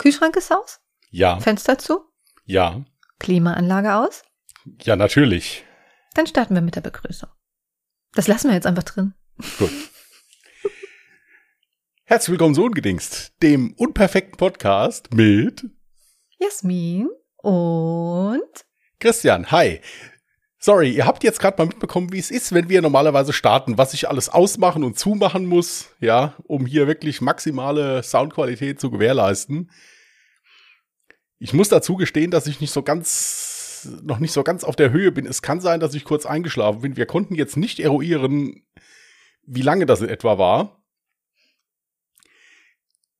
Kühlschrank ist aus? Ja. Fenster zu? Ja. Klimaanlage aus? Ja, natürlich. Dann starten wir mit der Begrüßung. Das lassen wir jetzt einfach drin. Gut. Herzlich willkommen zu Ungedingst, dem unperfekten Podcast mit Jasmin und Christian. Hi. Sorry, ihr habt jetzt gerade mal mitbekommen, wie es ist, wenn wir normalerweise starten, was ich alles ausmachen und zumachen muss, ja, um hier wirklich maximale Soundqualität zu gewährleisten. Ich muss dazu gestehen, dass ich nicht so ganz, noch nicht so ganz auf der Höhe bin. Es kann sein, dass ich kurz eingeschlafen bin. Wir konnten jetzt nicht eruieren, wie lange das in etwa war.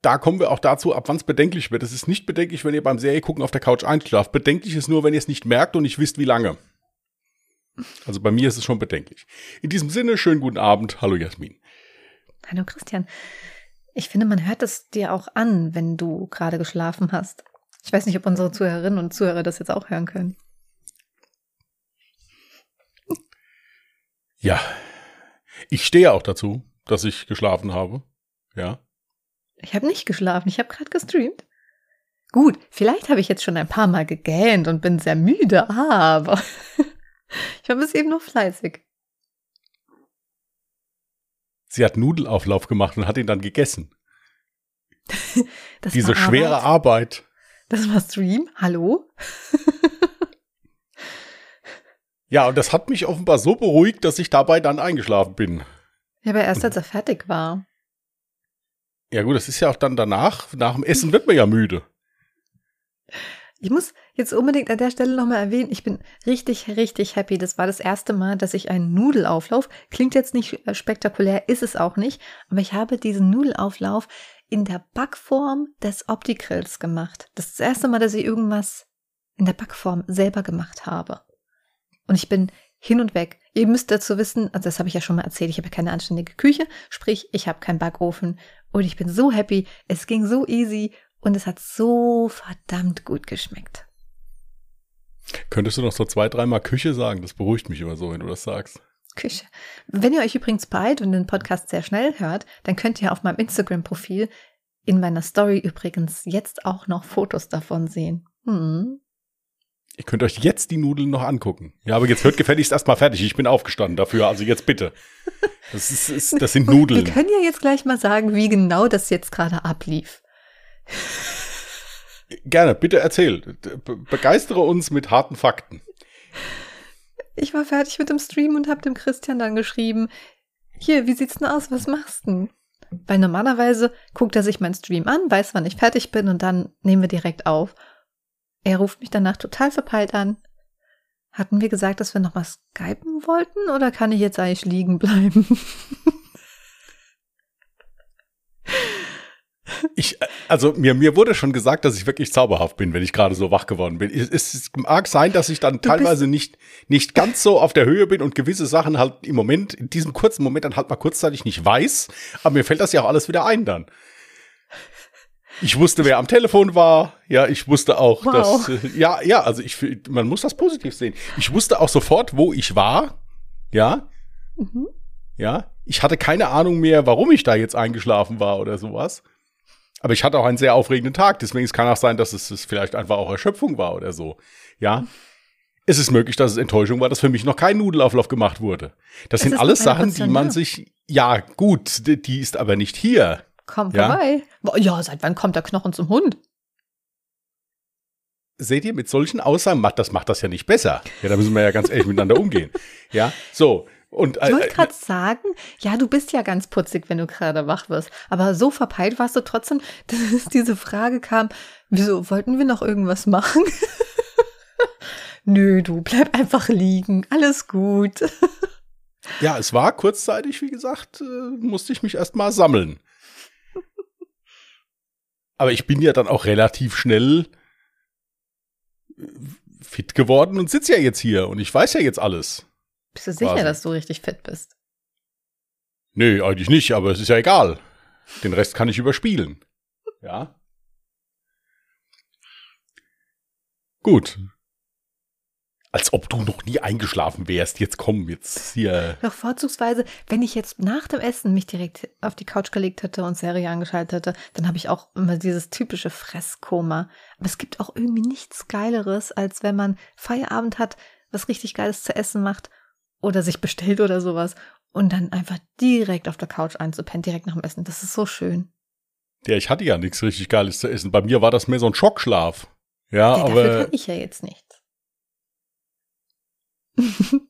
Da kommen wir auch dazu, ab wann es bedenklich wird. Es ist nicht bedenklich, wenn ihr beim Serie gucken auf der Couch einschlaft. Bedenklich ist nur, wenn ihr es nicht merkt und nicht wisst, wie lange. Also bei mir ist es schon bedenklich. In diesem Sinne, schönen guten Abend. Hallo Jasmin. Hallo Christian. Ich finde, man hört es dir auch an, wenn du gerade geschlafen hast. Ich weiß nicht, ob unsere Zuhörerinnen und Zuhörer das jetzt auch hören können. Ja. Ich stehe auch dazu, dass ich geschlafen habe. Ja. Ich habe nicht geschlafen, ich habe gerade gestreamt. Gut, vielleicht habe ich jetzt schon ein paar Mal gegähnt und bin sehr müde, aber ich war bis eben noch fleißig. Sie hat Nudelauflauf gemacht und hat ihn dann gegessen. Diese schwere Arbeit. Arbeit. Das war Stream. Hallo? Ja, und das hat mich offenbar so beruhigt, dass ich dabei dann eingeschlafen bin. Ja, aber erst als er fertig war. Ja gut, das ist ja auch dann danach, nach dem Essen wird man ja müde. Ich muss jetzt unbedingt an der Stelle nochmal erwähnen, ich bin richtig, richtig happy. Das war das erste Mal, dass ich einen Nudelauflauf, klingt jetzt nicht äh, spektakulär, ist es auch nicht, aber ich habe diesen Nudelauflauf in der Backform des Opti-Grills gemacht. Das ist das erste Mal, dass ich irgendwas in der Backform selber gemacht habe. Und ich bin hin und weg. Ihr müsst dazu wissen, also das habe ich ja schon mal erzählt, ich habe ja keine anständige Küche, sprich, ich habe keinen Backofen und ich bin so happy, es ging so easy und es hat so verdammt gut geschmeckt. Könntest du noch so zwei, dreimal Küche sagen? Das beruhigt mich immer so, wenn du das sagst. Küche. Wenn ihr euch übrigens beeilt und den Podcast sehr schnell hört, dann könnt ihr auf meinem Instagram-Profil in meiner Story übrigens jetzt auch noch Fotos davon sehen. Hm. Ihr könnt euch jetzt die Nudeln noch angucken. Ja, aber jetzt hört gefälligst erstmal fertig. Ich bin aufgestanden dafür, also jetzt bitte. Das, ist, ist, das sind Wir Nudeln. können ja jetzt gleich mal sagen, wie genau das jetzt gerade ablief. Gerne, bitte erzähl. Be begeistere uns mit harten Fakten. Ich war fertig mit dem Stream und habe dem Christian dann geschrieben, hier, wie sieht's denn aus? Was machst du? denn? Weil normalerweise guckt er sich meinen Stream an, weiß, wann ich fertig bin und dann nehmen wir direkt auf. Er ruft mich danach total verpeilt an. Hatten wir gesagt, dass wir noch mal skypen wollten oder kann ich jetzt eigentlich liegen bleiben? Ich, äh, also mir, mir wurde schon gesagt, dass ich wirklich zauberhaft bin, wenn ich gerade so wach geworden bin. Es, es mag sein, dass ich dann Du teilweise nicht, nicht ganz so auf der Höhe bin und gewisse Sachen halt im Moment, in diesem kurzen Moment dann halt mal kurzzeitig nicht weiß, aber mir fällt das ja auch alles wieder ein dann. Ich wusste, wer am Telefon war. Ja, ich wusste auch, Wow. dass, äh, ja, ja, also ich, man muss das positiv sehen. Ich wusste auch sofort, wo ich war. Ja, Mhm. ja, ich hatte keine Ahnung mehr, warum ich da jetzt eingeschlafen war oder sowas. Aber ich hatte auch einen sehr aufregenden Tag, deswegen es kann auch sein, dass es, es vielleicht einfach auch Erschöpfung war oder so. Ja. Es ist möglich, dass es Enttäuschung war, dass für mich noch kein Nudelauflauf gemacht wurde. Das Es sind alles Sachen, die man sich, ja, gut, die, die ist aber nicht hier. Komm Ja? vorbei. Ja, seit wann kommt der Knochen zum Hund? Seht ihr, mit solchen Aussagen macht das, macht das ja nicht besser. Ja, da müssen wir ja ganz ehrlich miteinander umgehen. Ja, so. Und, Ich wollte äh, gerade sagen, ja, du bist ja ganz putzig, wenn du gerade wach wirst. Aber so verpeilt warst du trotzdem, dass diese Frage kam, wieso wollten wir noch irgendwas machen? Nö, du bleib einfach liegen. Alles gut. Ja, es war kurzzeitig, wie gesagt, äh, musste ich mich erstmal sammeln. Aber ich bin ja dann auch relativ schnell äh, fit geworden und sitze ja jetzt hier und ich weiß ja jetzt alles. Bist du sicher, Quasi. dass du richtig fit bist? Nee, eigentlich nicht, aber es ist ja egal. Den Rest kann ich überspielen. Ja. Gut. Als ob du noch nie eingeschlafen wärst. Jetzt komm, jetzt hier. Doch vorzugsweise, wenn ich jetzt nach dem Essen mich direkt auf die Couch gelegt hätte und Serie angeschaltet hätte, dann habe ich auch immer dieses typische Fresskoma. Aber es gibt auch irgendwie nichts Geileres, als wenn man Feierabend hat, was richtig Geiles zu essen macht oder sich bestellt oder sowas und dann einfach direkt auf der Couch einzupennen, direkt nach dem Essen. Das ist so schön. Ja, ich hatte ja nichts richtig Geiles zu essen. Bei mir war das mehr so ein Schockschlaf. Ja, Ja, aber. dafür kann ich ja jetzt nichts.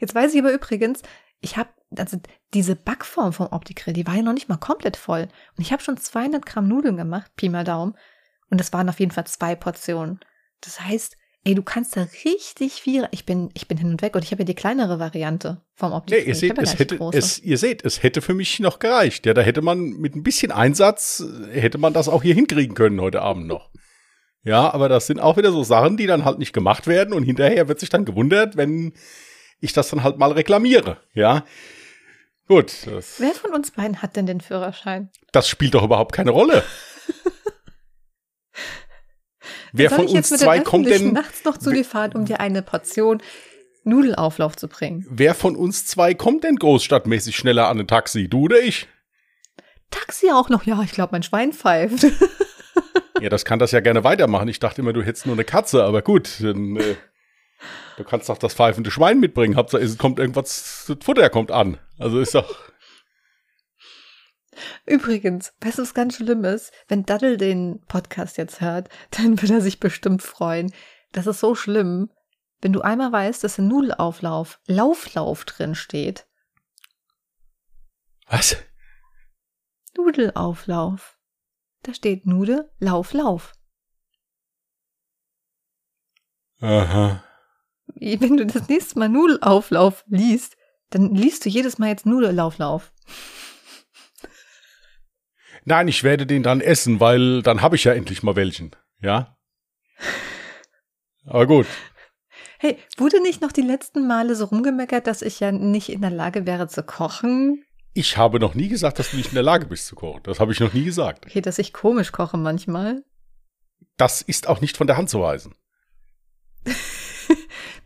jetzt weiß ich aber übrigens, ich habe, also diese Backform vom Opti-Grill, die war ja noch nicht mal komplett voll. Und ich habe schon 200 Gramm Nudeln gemacht, Pi mal Daumen. Und das waren auf jeden Fall zwei Portionen. Das heißt, ey, du kannst da richtig viel. Ich bin, ich bin hin und weg und ich habe ja die kleinere Variante vom Nee, Opti-Grill. ihr seht, ja es hätte, es, ihr seht, es hätte für mich noch gereicht. Ja, da hätte man mit ein bisschen Einsatz, äh, hätte man das auch hier hinkriegen können heute Abend noch. Ja, aber das sind auch wieder so Sachen, die dann halt nicht gemacht werden und hinterher wird sich dann gewundert, wenn ich das dann halt mal reklamiere. Ja, gut, Wer von uns beiden hat denn den Führerschein? das spielt doch überhaupt keine Rolle. Wer Soll von ich jetzt uns mit zwei kommt denn, nachts noch zu dir fahren, um dir eine Portion Nudelauflauf zu bringen? wer von uns zwei kommt denn großstadtmäßig schneller an ein Taxi? Du oder ich? Taxi auch noch, ja, ich glaube, mein Schwein pfeift. Ja, das kann das ja gerne weitermachen. Ich dachte immer, du hättest nur eine Katze, aber gut, dann, äh, du kannst doch das pfeifende Schwein mitbringen. Hauptsache, es kommt irgendwas, das Futter kommt an. Also ist doch, Übrigens, weißt du, was ganz schlimm ist? Wenn Daddel den Podcast jetzt hört, dann wird er sich bestimmt freuen. Das ist so schlimm, wenn du einmal weißt, dass im Nudelauflauf Lauflauf drin steht. was? Nudelauflauf. Da steht Nude, Lauf, Lauf. Aha. Wenn du das nächste Mal Nudelauflauf liest, dann liest du jedes Mal jetzt Nudelauflauf. Nein, ich werde den dann essen, weil dann habe ich ja endlich mal welchen. Ja? Aber gut. Hey, wurde nicht noch die letzten Male so rumgemeckert, dass ich ja nicht in der Lage wäre zu kochen? Ich habe noch nie gesagt, dass du nicht in der Lage bist zu kochen. Das habe ich noch nie gesagt. Okay, dass ich komisch koche manchmal. Das ist auch nicht von der Hand zu weisen.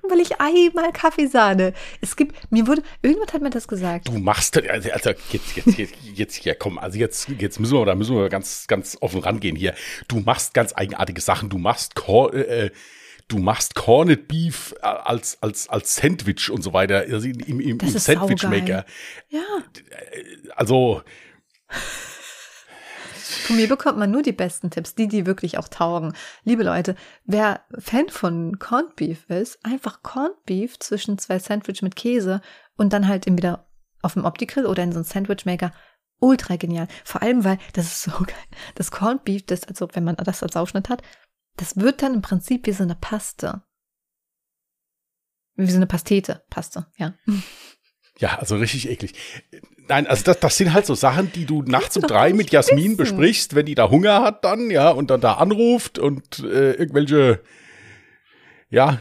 Nur weil ich einmal Kaffeesahne. Es gibt, mir wurde, irgendjemand hat mir das gesagt. Du machst, also, also jetzt, jetzt, jetzt, jetzt hier, komm, also jetzt, jetzt müssen wir, da müssen wir ganz, ganz offen rangehen hier. Du machst ganz eigenartige Sachen. Du machst, Cor äh, du machst Corned Beef als, als, als Sandwich und so weiter, also im, im, im Das ist Sandwich saugeil. Maker. Ja, Also, von mir bekommt man nur die besten Tipps, die, die wirklich auch taugen. Liebe Leute, wer Fan von Corned Beef ist, einfach Corned Beef zwischen zwei Sandwich mit Käse und dann halt entweder auf dem Opti-Grill oder in so einem Sandwich-Maker. Ultra genial. Vor allem, weil das ist so geil. Das Corned Beef, das, also wenn man das als Aufschnitt hat, das wird dann im Prinzip wie so eine Paste. Wie so eine Pastete. Paste, ja. Ja, also richtig eklig. Nein, also das, das sind halt so Sachen, die du nachts um drei mit Jasmin wissen. besprichst, wenn die da Hunger hat dann, ja, und dann da anruft und äh, irgendwelche, ja,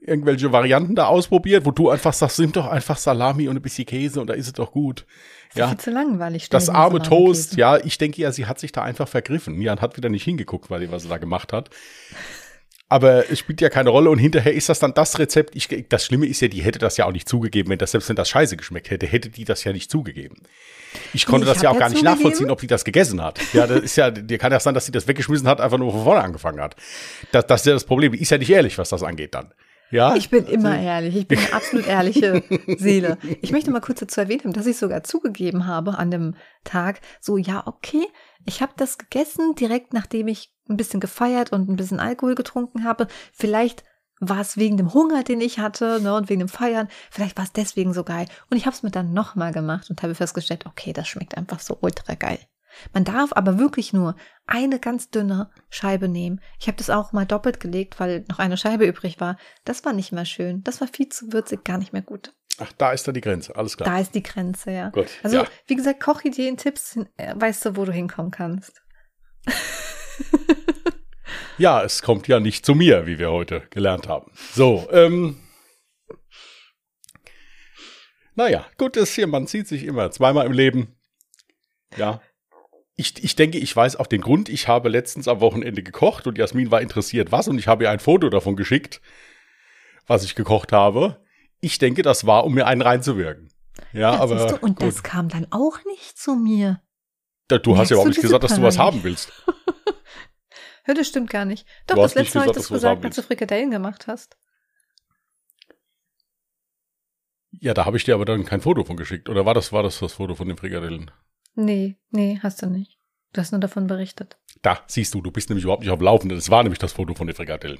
irgendwelche Varianten da ausprobiert, wo du einfach sagst, nimm doch einfach Salami und ein bisschen Käse und da ist es doch gut. Ist Ja. viel zu langweilig. Das arme Toast, Käse. ja, ich denke ja, sie hat sich da einfach vergriffen. Ja, und hat wieder nicht hingeguckt, weil die, was sie da gemacht hat. Aber es spielt ja keine Rolle und hinterher ist das dann das Rezept. Ich, das Schlimme ist ja, die hätte das ja auch nicht zugegeben, wenn das selbst wenn das scheiße geschmeckt hätte, hätte die das ja nicht zugegeben. Ich konnte Ich das ja auch gar nicht zugegeben. nachvollziehen, ob die das gegessen hat. Ja, das ist ja, dir kann ja sein, dass sie das weggeschmissen hat, einfach nur von vorne angefangen hat. Das, das ist ja das Problem. Die ist ja nicht ehrlich, was das angeht dann. Ja, Ich bin immer ehrlich. Ich bin eine absolut ehrliche Seele. Ich möchte mal kurz dazu erwähnen, dass ich sogar zugegeben habe an dem Tag, so ja, okay, ich habe das gegessen direkt nachdem ich ein bisschen gefeiert und ein bisschen Alkohol getrunken habe. Vielleicht war es wegen dem Hunger, den ich hatte, ne, und wegen dem Feiern. Vielleicht war es deswegen so geil. Und ich habe es mir dann nochmal gemacht und habe festgestellt, okay, das schmeckt einfach so ultra geil. Man darf aber wirklich nur eine ganz dünne Scheibe nehmen. Ich habe das auch mal doppelt gelegt, weil noch eine Scheibe übrig war. Das war nicht mehr schön. Das war viel zu würzig, gar nicht mehr gut. Ach, da ist da die Grenze. Alles klar. Da ist die Grenze, ja. Gut, Also, ja. wie gesagt, Kochideen, Tipps, äh, weißt du, wo du hinkommen kannst. Ja, es kommt ja nicht zu mir, wie wir heute gelernt haben. So, ähm. Naja, gut ist hier, man sieht sich immer zweimal im Leben. Ja. Ich, ich denke, ich weiß auch den Grund. Ich habe letztens am Wochenende gekocht und Jasmin war interessiert, was, und ich habe ihr ein Foto davon geschickt. was ich gekocht habe. Ich denke, das war, um mir einen reinzuwirken. Ja, Ja, aber du, und gut. das kam dann auch nicht zu mir. Da- du hast ja überhaupt nicht gesagt, dass du was haben willst. Ja, das stimmt gar nicht. Doch, das letzte Mal habe ich gesagt, das dass du was gesagt, als du. Frikadellen gemacht hast. Ja, da habe ich dir aber dann kein Foto von geschickt. Oder war das, war das das Foto von den Frikadellen? Nee, nee, hast du nicht. Du hast nur davon berichtet. Da, siehst du, du bist nämlich überhaupt nicht auf dem Laufenden. Das war nämlich das Foto von den Frikadellen.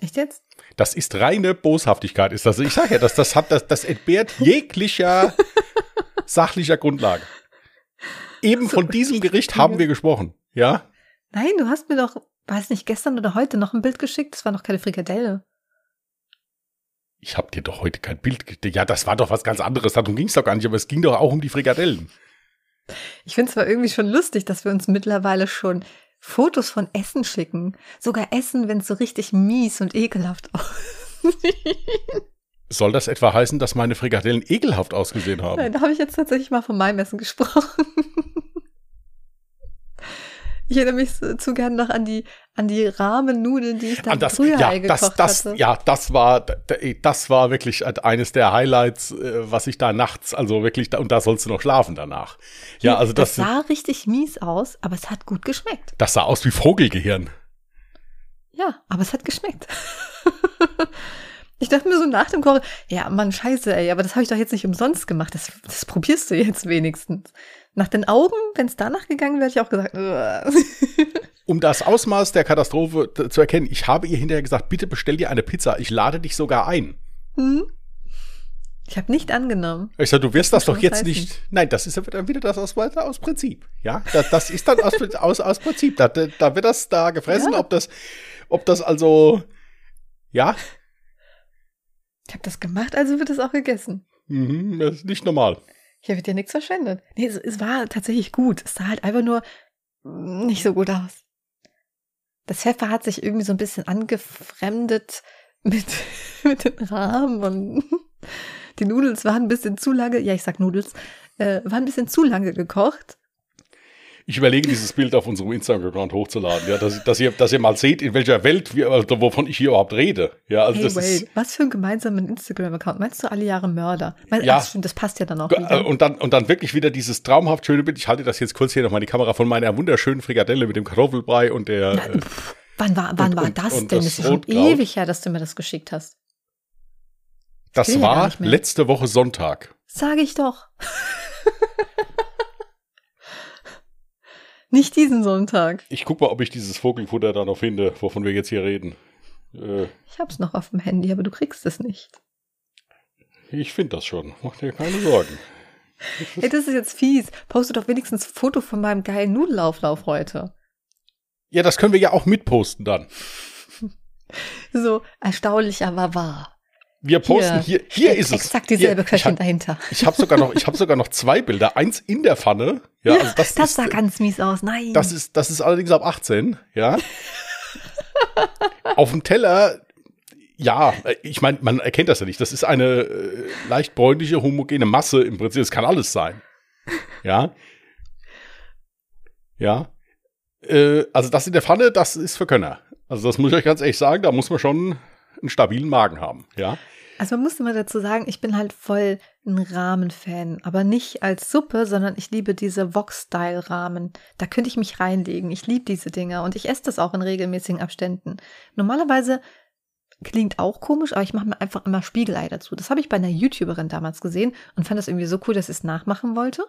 Echt jetzt? Das ist reine Boshaftigkeit, ist das. Ich sage ja, das, das hat, das, das entbehrt jeglicher sachlicher Grundlage. Eben von diesem Gericht haben wir gesprochen, ja? Nein, du hast mir doch, weiß nicht, gestern oder heute noch ein Bild geschickt. Das war noch keine Frikadelle. Ich habe dir doch heute kein Bild ge- Ja, das war doch was ganz anderes. Darum ging es doch gar nicht, aber es ging doch auch um die Frikadellen. Ich finde es zwar irgendwie schon lustig, dass wir uns mittlerweile schon Fotos von Essen schicken. Sogar Essen, wenn es so richtig mies und ekelhaft aussieht. Soll das etwa heißen, dass meine Frikadellen ekelhaft ausgesehen haben? Nein, da habe ich jetzt tatsächlich mal von meinem Essen gesprochen. Ich erinnere mich so, zu gern noch an die, an die Rahmennudeln, die ich dann das, früher ja, gekocht das, das, hatte. ja, das war, d- das war wirklich eines der Highlights, äh, was ich da nachts, also wirklich, und da sollst du noch schlafen danach. Ja, also das, das sah richtig mies aus, aber es hat gut geschmeckt. das sah aus wie Vogelgehirn. Ja, aber es hat geschmeckt. Ich dachte mir so nach dem Kochen, ja, Mann, scheiße, ey, aber das habe ich doch jetzt nicht umsonst gemacht. Das, das probierst du jetzt wenigstens. Nach den Augen, wenn es danach gegangen wäre, hätte ich auch gesagt. Um das Ausmaß der Katastrophe zu erkennen, ich habe ihr hinterher gesagt, bitte bestell dir eine Pizza, ich lade dich sogar ein. hm? Ich habe nicht angenommen. Ich sage, du wirst das muss doch jetzt was nicht. Nein, das ist ja dann wieder das aus, aus Prinzip. Ja, das, das ist dann aus, aus, aus Prinzip. Da, da wird das da gefressen, Ja. ob das, ob das also, ja, Ich habe das gemacht, also wird es auch gegessen. mhm, das ist nicht normal. Hier wird ja nichts verschwendet. Nee, es, es war tatsächlich gut. Es sah halt einfach nur nicht so gut aus. Das Pfeffer hat sich irgendwie so ein bisschen angefremdet mit, mit den Rahmen und die Nudels waren ein bisschen zu lange, ja, ich sag Nudels, äh, waren ein bisschen zu lange gekocht. Ich überlege, dieses Bild auf unserem Instagram-Account hochzuladen, ja, dass, dass, ihr, dass ihr mal seht, in welcher Welt wir, also wovon ich hier überhaupt rede. Ja, also hey, das wait, ist, was für einen gemeinsamen Instagram-Account? Meinst du alle Jahre Mörder? Mein, Ja. ach, stimmt, das passt ja dann auch wieder. Und dann, und dann wirklich wieder dieses traumhaft schöne Bild. Ich halte das jetzt kurz hier nochmal die Kamera von meiner wunderschönen Frikadelle mit dem Kartoffelbrei und der. Na, äh, pff, wann war, wann und- war das und denn? das Das ist ja schon ewig her, dass du mir das geschickt hast. das ja gar war mehr. letzte Woche Sonntag. Sage ich doch. Nicht diesen Sonntag. Ich guck mal, ob ich dieses Vogelfutter da noch finde, wovon wir jetzt hier reden. Äh, Ich hab's noch auf dem Handy, aber du kriegst es nicht. ich finde das schon. Mach dir keine Sorgen. Ey, das ist jetzt fies. Poste doch wenigstens ein Foto von meinem geilen Nudelauflauf heute. Ja, das können wir ja auch mitposten dann. So erstaunlich, aber wahr. Wir posten hier. Hier, ist es. Exakt dieselbe Hier, Köchin Ich, dahinter. ich habe sogar noch, ich habe sogar noch zwei Bilder. Eins in der Pfanne. Ja, also das, das ist, sah ganz mies aus. Nein. Das ist, das ist allerdings ab 18, ja. Auf dem Teller, ja, ich meine, man erkennt das ja nicht. Das ist eine äh, leicht bräunliche, homogene Masse im Prinzip. Das kann alles sein. Ja. Ja. Äh, also das in der Pfanne, das ist für Könner. Also das muss ich euch ganz ehrlich sagen, da muss man schon einen stabilen Magen haben, ja. Also man muss immer dazu sagen, ich bin halt voll ein Ramen-Fan, aber nicht als Suppe, sondern ich liebe diese Wok-Style-Ramen. Da könnte ich mich reinlegen. Ich liebe diese Dinger und ich esse das auch in regelmäßigen Abständen. Normalerweise klingt auch komisch, aber ich mache mir einfach immer Spiegelei dazu. Das habe ich bei einer YouTuberin damals gesehen und fand das irgendwie so cool, dass ich es nachmachen wollte.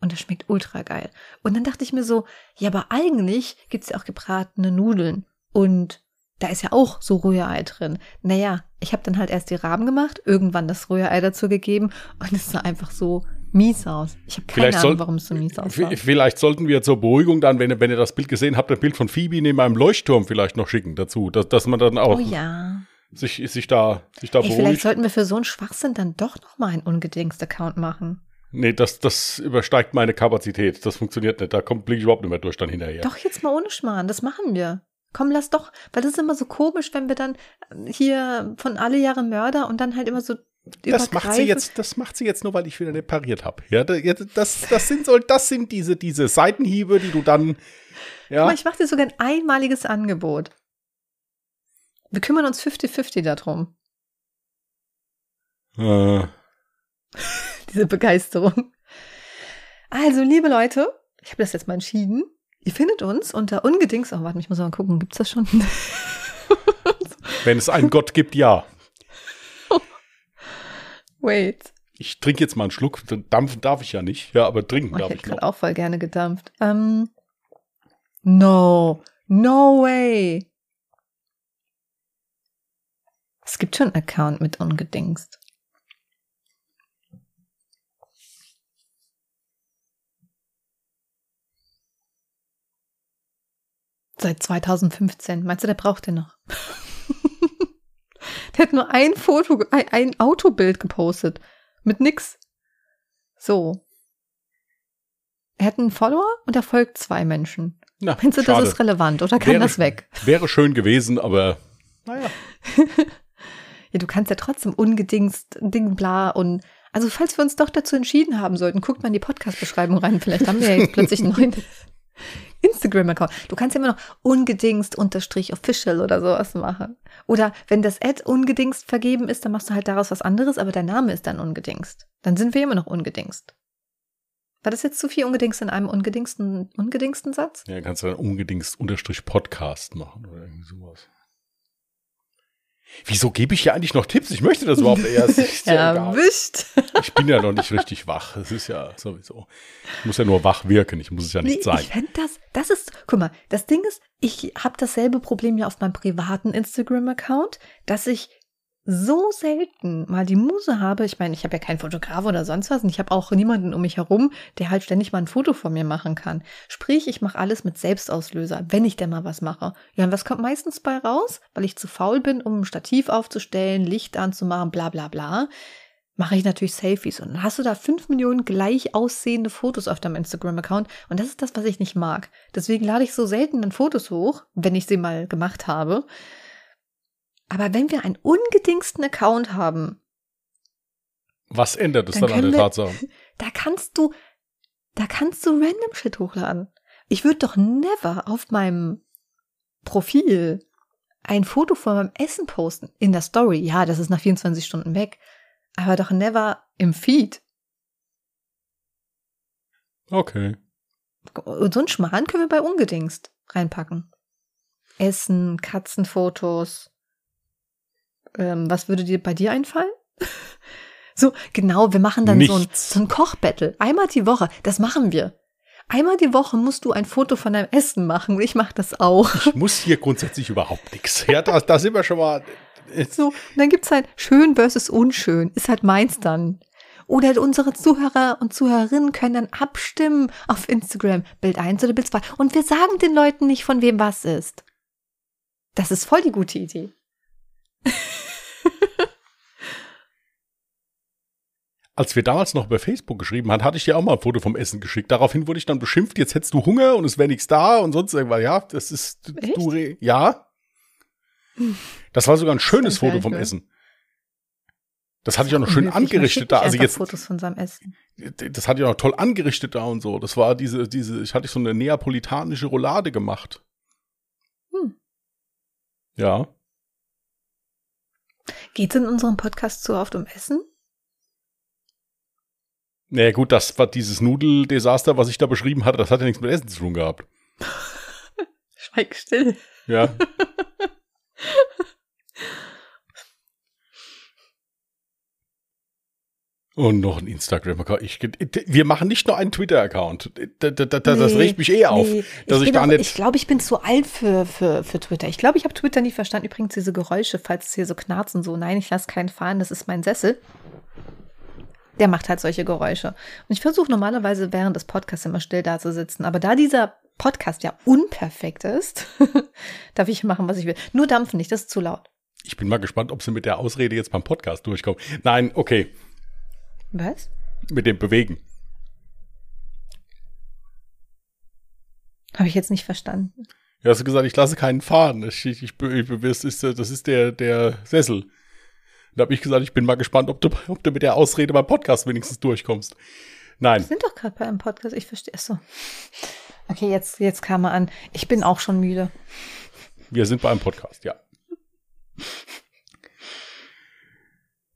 Und das schmeckt ultra geil. Und dann dachte ich mir so, ja, aber eigentlich gibt es ja auch gebratene Nudeln. Und da ist ja auch so Rührei drin. Naja, ich habe dann halt erst die Rahmen gemacht, irgendwann das Rührei dazu gegeben und es sah einfach so mies aus. Ich habe keine Vielleicht Ahnung, warum es so mies aussah. Vielleicht sollten wir zur Beruhigung dann, wenn ihr, wenn ihr das Bild gesehen habt, ein Bild von Phoebe neben einem Leuchtturm vielleicht noch schicken dazu, dass, dass man dann auch Oh ja. sich, sich da, sich da Ey, vielleicht beruhigt. sollten wir für so einen Schwachsinn dann doch noch mal einen Ungedingst-Account machen. Nee, das, das übersteigt meine Kapazität. Das funktioniert nicht. Da kommt, blick ich überhaupt nicht mehr durch dann hinterher. Doch jetzt mal ohne Schmarrn, das machen wir. Komm, lass doch, weil das ist immer so komisch, wenn wir dann hier von alle Jahre Mörder und dann halt immer so das macht sie jetzt, das macht sie jetzt nur, weil ich wieder nicht pariert habe. Ja, das, das sind so, das sind diese, diese Seitenhiebe, die du dann, Guck ja, mal, ich mache dir sogar ein einmaliges Angebot. Wir kümmern uns 50-50 darum. Äh, Diese Begeisterung. Also, liebe Leute, ich habe das jetzt mal entschieden. Ihr findet uns unter ungedings. Oh, warte, ich muss mal gucken, gibt's das schon? wenn es einen Gott gibt, ja. Wait. Ich trinke jetzt mal einen Schluck. Dampfen darf ich ja nicht. Ja, aber trinken Oh, ich darf hätte ich noch. gerade auch voll gerne gedampft. Ähm, no. No way. Es gibt schon einen Account mit ungedingst. Seit 2015. Meinst du, der braucht den noch? der hat nur ein Foto, ein, ein Autobild gepostet. Mit nix. So. Er hat einen Follower und er folgt zwei Menschen. Na, Meinst du, schade. das ist relevant oder kann Wäre- das weg? Wäre schön gewesen, aber naja. Ja, du kannst ja trotzdem ungedingst, Ding, bla und also falls wir uns doch dazu entschieden haben sollten, guckt mal in die Podcast-Beschreibung rein. Vielleicht haben wir ja jetzt plötzlich einen neuen Instagram-Account. Du kannst immer noch ungedingst unterstrich official oder sowas machen. Oder wenn das Ad ungedingst vergeben ist, dann machst du halt daraus was anderes, aber dein Name ist dann ungedingst. Dann sind wir immer noch ungedingst. War das jetzt zu viel ungedingst in einem ungedingsten, ungedingsten Satz? Ja, kannst du dann unbedingt unterstrich Podcast machen oder irgendwie sowas. Wieso gebe ich ja eigentlich noch Tipps? Ich möchte das überhaupt erst. Ja. Erwischt. Ich bin ja noch nicht richtig wach. Es ist ja sowieso. Ich muss ja nur wach wirken. Ich muss es ja nicht Nee, sein. Ich fände das, das ist, guck mal, das Ding ist, ich habe dasselbe Problem ja auf meinem privaten Instagram-Account, dass ich so selten mal die Muse habe. Ich meine, ich habe ja keinen Fotograf oder sonst was und ich habe auch niemanden um mich herum, der halt ständig mal ein Foto von mir machen kann. Sprich, ich mache alles mit Selbstauslöser, wenn ich denn mal was mache. Ja, und was kommt meistens bei raus? Weil ich zu faul bin, um ein Stativ aufzustellen, Licht anzumachen, bla bla bla mache ich natürlich Selfies. Und dann hast du da fünf Millionen gleich aussehende Fotos auf deinem Instagram-Account. Und das ist das, was ich nicht mag. Deswegen lade ich so selten dann Fotos hoch, wenn ich sie mal gemacht habe. Aber wenn wir einen ungedingsten Account haben, Was ändert es Dann dann, an können der wir- Tatsache? da kannst du, da kannst du random Shit hochladen. Ich würde doch never auf meinem Profil ein Foto von meinem Essen posten. In der Story. Ja, das ist nach 24 Stunden weg. Aber doch never im Feed. Okay. Und so einen Schmarrn können wir bei Ungedingst reinpacken. Essen, Katzenfotos. Ähm, was würde dir bei dir einfallen? so, genau, wir machen dann so ein, so ein Kochbattle. Einmal die Woche. Das machen wir. Einmal die Woche musst du ein Foto von deinem Essen machen. Und ich mache das auch. Ich muss hier grundsätzlich überhaupt nichts. Ja, da, da sind wir schon mal. So, und dann gibt's halt schön versus unschön. Ist halt meins dann. Oder unsere Zuhörer und Zuhörerinnen können dann abstimmen auf Instagram. Bild 1 oder Bild 2. Und wir sagen den Leuten nicht, von wem was ist. Das ist voll die gute Idee. Als wir damals noch über Facebook geschrieben haben, hatte ich dir auch mal ein Foto vom Essen geschickt. Daraufhin wurde ich dann beschimpft, jetzt hättest du Hunger und es wäre nichts da und sonst irgendwas. Ja, das ist du, Echt? du re- ja. Das war sogar ein schönes Foto vom nicht Essen. Das hatte ich auch noch schön angerichtet da. Also jetzt, Fotos von seinem Essen. das hatte ich auch noch toll angerichtet da und so. Das war diese, diese, ich hatte so eine neapolitanische Roulade gemacht. Hm. Ja. Geht's in unserem Podcast zu oft um Essen? Naja, gut, das war dieses Nudeldesaster, was ich da beschrieben hatte, das hat ja nichts mit Essen zu tun gehabt. Schweig still. Ja. Und noch ein Instagram-Account. Ich, wir machen nicht nur einen Twitter-Account. Da, da, da, das Nee, regt mich eh auf. nee. dass ich bin da nicht- Ich glaube, ich bin zu alt für, für, für Twitter. Ich glaube, ich habe Twitter nie verstanden. Übrigens, diese Geräusche, falls es hier so knarzen, so, nein, ich lasse keinen fahren, das ist mein Sessel. Der macht halt solche Geräusche. Und ich versuche normalerweise während des Podcasts immer still da zu sitzen. Aber da dieser Podcast ja unperfekt ist, darf ich machen, was ich will. Nur dampfen nicht, das ist zu laut. Ich bin mal gespannt, ob sie mit der Ausrede jetzt beim Podcast durchkommen. Nein, okay, Was? mit dem Bewegen. Habe ich jetzt nicht verstanden. Ja, hast du gesagt, ich lasse keinen fahren. Ich, ich, ich, das ist, das ist der, der Sessel. Da habe ich gesagt, ich bin mal gespannt, ob du, ob du mit der Ausrede beim Podcast wenigstens durchkommst. Nein. Wir sind doch gerade bei einem Podcast, ich verstehe es so. Okay, jetzt, jetzt kam er an. Ich bin auch schon müde. Wir sind bei einem Podcast, ja.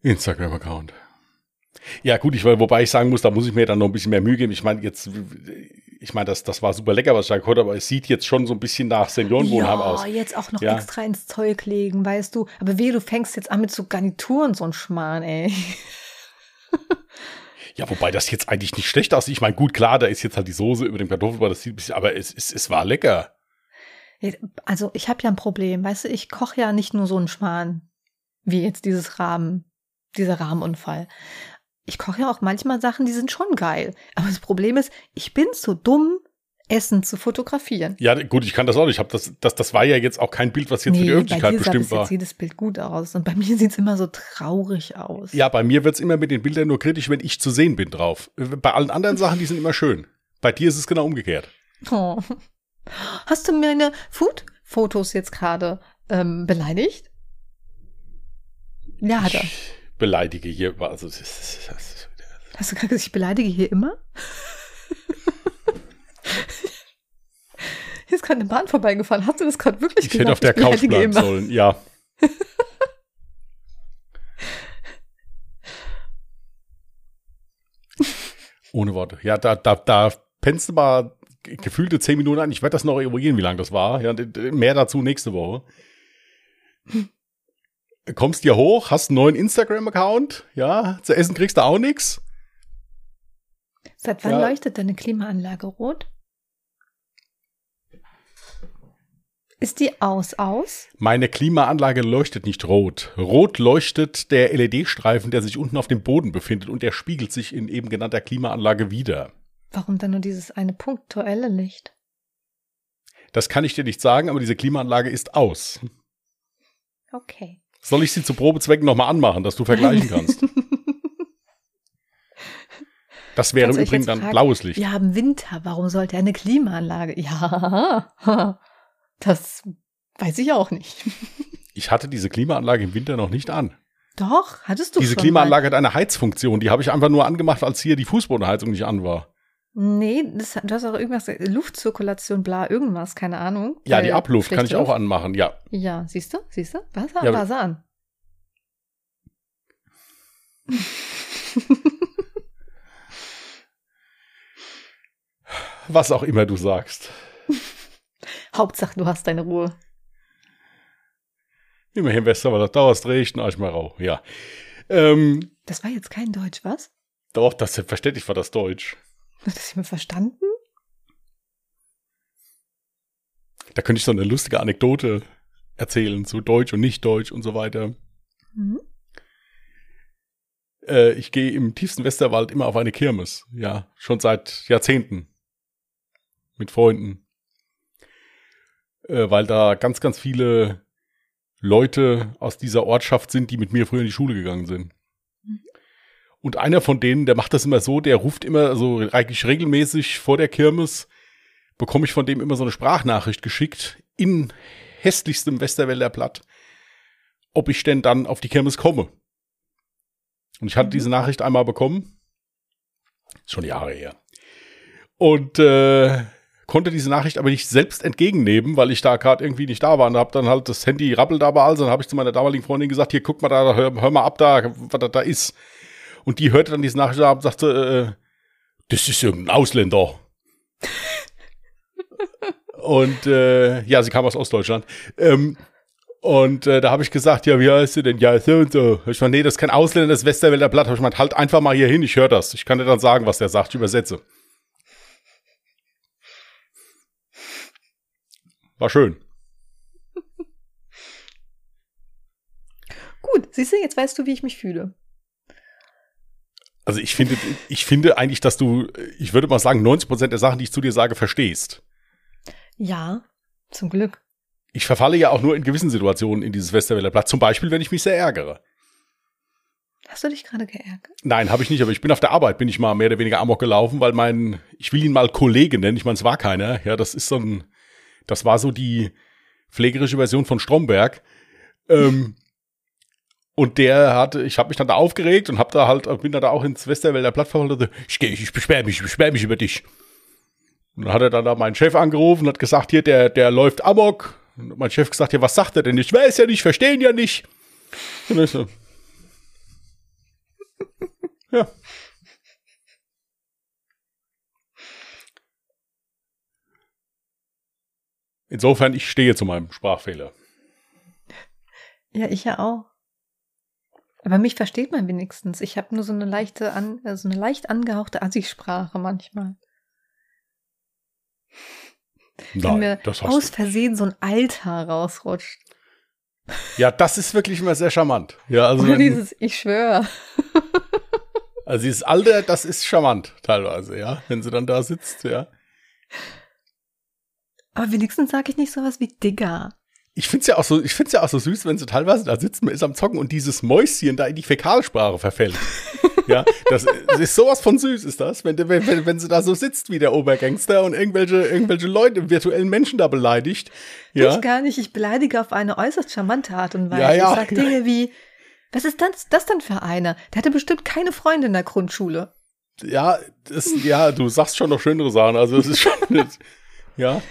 Instagram-Account. Ja, gut, ich, wobei ich sagen muss, da muss ich mir dann noch ein bisschen mehr Mühe geben. Ich meine, jetzt, ich meine, das, das war super lecker, was ich da gehört habe, aber es sieht jetzt schon so ein bisschen nach Seniorenwohnheim ja, aus. jetzt auch noch Ja. extra ins Zeug legen, weißt du. Aber wehe, du fängst jetzt an mit so Garnituren, so ein Schmarrn, ey. Ja, wobei das jetzt eigentlich nicht schlecht aussieht. Ich meine, gut, klar, da ist jetzt halt die Soße über dem Kartoffelbrei, das sieht ein bisschen, aber es, es, es war lecker. Also ich habe ja ein Problem, weißt du, ich koche ja nicht nur so einen Schmarrn, wie jetzt dieses Rahmen, dieser Rahmenunfall. Ich koche ja auch manchmal Sachen, die sind schon geil. Aber das Problem ist, ich bin zu dumm, Essen zu fotografieren. Ja, gut, ich kann das auch nicht. Ich das, das, das war ja jetzt auch kein Bild, was jetzt für die bei Öffentlichkeit dir sah bestimmt war. jetzt jedes Bild gut aus. Und bei mir sieht's immer so traurig aus. Ja, bei mir wird's immer mit den Bildern nur kritisch, wenn ich zu sehen bin drauf. Bei allen anderen Sachen, die sind immer schön. Bei dir ist es genau umgekehrt. Oh. Hast du meine Food-Fotos jetzt gerade ähm, beleidigt? Ja, hat er. Ich beleidige hier. Also, das das ist- Hast du gerade gesagt, ich beleidige hier immer? Hier ist gerade eine Bahn vorbeigefahren. Hast du das gerade wirklich ich gesagt? hätte auf der Ich Couch bleiben immer. sollen. Ja. Ohne Worte. Ja, da, da, da pennst du mal gefühlte zehn Minuten an. Ich werde das noch eruieren, wie lange das war. Ja, mehr dazu nächste Woche. Kommst hier hoch, hast einen neuen Instagram-Account. Ja, zu essen kriegst du auch nichts. Seit wann Ja. leuchtet deine Klimaanlage rot? Ist die aus, aus? Meine Klimaanlage leuchtet nicht rot. Rot leuchtet der LED-Streifen, der sich unten auf dem Boden befindet und der spiegelt sich in eben genannter Klimaanlage wieder. Warum dann nur dieses eine punktuelle Licht? Das kann ich dir nicht sagen, aber diese Klimaanlage ist aus. Okay. Soll ich sie zu Probezwecken nochmal anmachen, dass du vergleichen kannst? Das wäre im Übrigen dann fragt, blaues Licht. Wir haben Winter. Warum sollte eine Klimaanlage? Ja, das weiß ich auch nicht. Ich hatte diese Klimaanlage im Winter noch nicht an. Doch, hattest du diese schon Klimaanlage hat eine Heizfunktion, die habe ich einfach nur angemacht, als hier die Fußbodenheizung nicht an war. Nee, das, du hast auch irgendwas, Luftzirkulation, bla, irgendwas, keine Ahnung. Ja, die Abluft kann ich auch anmachen, ja. Ja, siehst du, siehst du? Was Ja, war sie an? Was auch immer du sagst. Hauptsache, du hast deine Ruhe. Immerhin im Westerwald, dauerst recht, Arsch mal rau. Ja. Ähm, Das war jetzt kein Deutsch, was? doch, das selbstverständlich war das Deutsch. Hat das jemand verstanden? Da könnte ich so eine lustige Anekdote erzählen zu Deutsch und Nicht-Deutsch und so weiter. Mhm. Äh, ich gehe im tiefsten Westerwald immer auf eine Kirmes. Ja, schon seit Jahrzehnten. Mit Freunden. Äh, weil da ganz, ganz viele Leute aus dieser Ortschaft sind, die mit mir früher in die Schule gegangen sind. Und einer von denen, der macht das immer so, der ruft immer so eigentlich regelmäßig vor der Kirmes, bekomme ich von dem immer so eine Sprachnachricht geschickt in hässlichstem Westerwälder Blatt, ob ich denn dann auf die Kirmes komme. Und ich hatte Mhm. diese Nachricht einmal bekommen. Schon Jahre her. Und äh, konnte diese Nachricht aber nicht selbst entgegennehmen, weil ich da gerade irgendwie nicht da war. Und habe dann halt das Handy rappelt da bei alles. Und habe ich zu meiner damaligen Freundin gesagt, hier guck mal da, hör, hör mal ab da, was da, da ist. Und die hörte dann diese Nachricht ab und sagte, äh, das ist irgendein Ausländer. und äh, ja, sie kam aus Ostdeutschland. Ähm, und äh, da habe ich gesagt, ja, wie heißt du denn? Ja, so und so. Ich meine, nee, das ist kein Ausländer, das ist Westerwälder Blatt. Hab ich gemeint, halt einfach mal hier hin, ich höre das. Ich kann dir dann sagen, was der sagt, ich übersetze. War schön. Gut, siehst du, jetzt weißt du, wie ich mich fühle. Also ich finde, ich finde eigentlich, dass du, ich würde mal sagen, 90 Prozent der Sachen, die ich zu dir sage, verstehst. Ja, zum Glück. Ich verfalle ja auch nur in gewissen Situationen in dieses Westerwälder Blatt. Zum Beispiel, wenn ich mich sehr ärgere. Hast du dich gerade geärgert? Nein, habe ich nicht, aber ich bin auf der Arbeit, bin ich mal mehr oder weniger amok gelaufen, weil mein, ich will ihn mal Kollege nennen, ich meine, es war keiner, ja, das ist so ein, das war so die pflegerische Version von Stromberg. Ähm, und der hatte, ich habe mich dann da aufgeregt und hab da halt, bin dann da auch ins Westerwälder Plattform und dachte, ich gehe, ich beschwer mich, ich beschwer mich über dich. Und dann hat er dann da meinen Chef angerufen und hat gesagt, hier, der, der läuft amok. Und mein Chef gesagt, ja, was sagt er denn? Ich weiß ja nicht, verstehen ja nicht. Und ich so, Ja. Insofern, ich stehe zu meinem Sprachfehler. Ja, ich ja auch. Aber mich versteht man wenigstens. Ich habe nur so eine leichte, an, äh, so eine leicht angehauchte Assi-Sprache manchmal. Wenn Nein, mir das hast aus du. Versehen so ein Alter rausrutscht. Ja, das ist wirklich immer sehr charmant. Ja, also, Oder wenn, dieses, ich schwöre. also dieses Alter, das ist charmant teilweise, ja, wenn sie dann da sitzt, ja. Aber wenigstens sage ich nicht sowas wie Digger. Ich find's ja auch so, ich find's ja auch so süß, wenn sie teilweise da sitzt, man ist am Zocken und dieses Mäuschen da in die Fäkalsprache verfällt. ja, das, das ist sowas von süß, ist das, wenn, wenn, wenn, sie da so sitzt wie der Obergangster und irgendwelche, irgendwelche Leute, virtuellen Menschen da beleidigt. Ja, Ich gar nicht. Ich beleidige auf eine äußerst charmante Art und Weise. Ja, ja, ich sag. Dinge wie, was ist das, das denn für einer? Der hatte bestimmt keine Freunde in der Grundschule. ja, das, ja, du sagst schon noch schönere Sachen, also es ist schon, ja.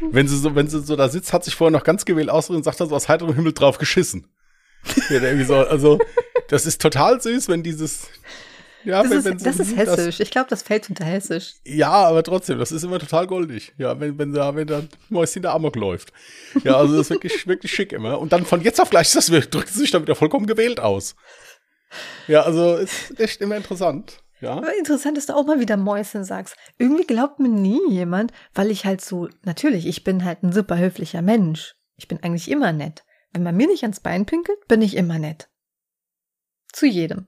Wenn sie so, wenn sie so da sitzt, hat sich vorher noch ganz gewählt ausgedrückt und sagt dann so aus heiterem Himmel drauf geschissen. Ja, irgendwie so, also, das ist total süß, wenn dieses, ja, Das wenn, ist, wenn das ist hessisch. ich glaube, das fällt unter hessisch. Ja, aber trotzdem, das ist immer total goldig. Ja, wenn, wenn da, wenn da Mäuschen der Amok läuft. Ja, also das ist wirklich, wirklich schick immer. Und dann von jetzt auf gleich, das drückt sie sich dann wieder vollkommen gewählt aus. Ja, also ist echt immer interessant. Ja. Aber interessant, dass du auch mal wieder Mäuschen sagst. Irgendwie glaubt mir nie jemand, weil ich halt so, natürlich, ich bin halt ein super höflicher Mensch. Ich bin eigentlich immer nett. Wenn man mir nicht ans Bein pinkelt, bin ich immer nett. Zu jedem.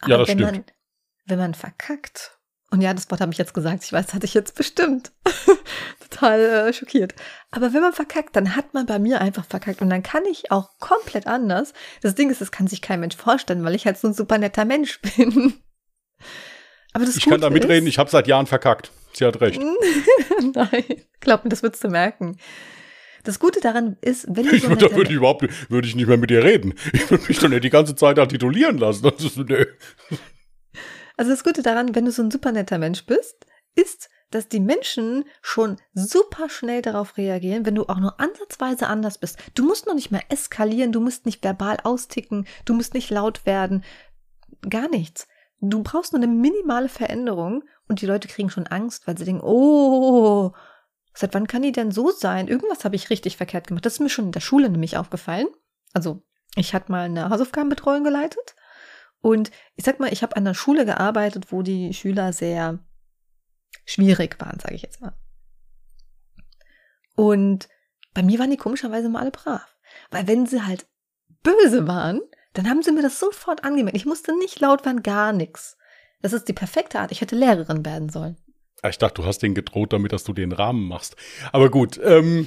Aber Ja, das wenn stimmt. man, wenn man verkackt, und ja, das Wort habe ich jetzt gesagt, ich weiß, das hatte ich jetzt bestimmt. Total äh, schockiert. Aber wenn man verkackt, dann hat man bei mir einfach verkackt. Und dann kann ich auch komplett anders. Das Ding ist, das kann sich kein Mensch vorstellen, weil ich halt so ein super netter Mensch bin. Aber das Ich kann da Gute mitreden, ist, ich habe seit Jahren verkackt. Sie hat recht. Nein, glaub mir, das würdest du merken. Das Gute daran ist, wenn Ich so würde, da würde ich überhaupt nicht- würde ich nicht mehr mit dir reden. Ich würde mich doch nicht die ganze Zeit da titulieren lassen. Das ist, nee. Also das Gute daran, wenn du so ein super netter Mensch bist, ist, dass die Menschen schon super schnell darauf reagieren, wenn du auch nur ansatzweise anders bist. Du musst noch nicht mehr eskalieren, du musst nicht verbal austicken, du musst nicht laut werden, gar nichts. Du brauchst nur eine minimale Veränderung und die Leute kriegen schon Angst, weil sie denken, oh, seit wann kann die denn so sein? Irgendwas habe ich richtig verkehrt gemacht. Das ist mir schon in der Schule nämlich aufgefallen. Also ich hatte mal eine Hausaufgabenbetreuung geleitet und ich sag mal, ich habe an einer Schule gearbeitet, wo die Schüler sehr schwierig waren, sage ich jetzt mal. Und bei mir waren die komischerweise mal alle brav. Weil wenn sie halt böse waren, dann haben sie mir das sofort angemerkt. Ich musste nicht laut werden, gar nichts. Das ist die perfekte Art. Ich hätte Lehrerin werden sollen. Ah, Ich dachte, du hast den gedroht, damit dass du den Rahmen machst. Aber gut, ähm,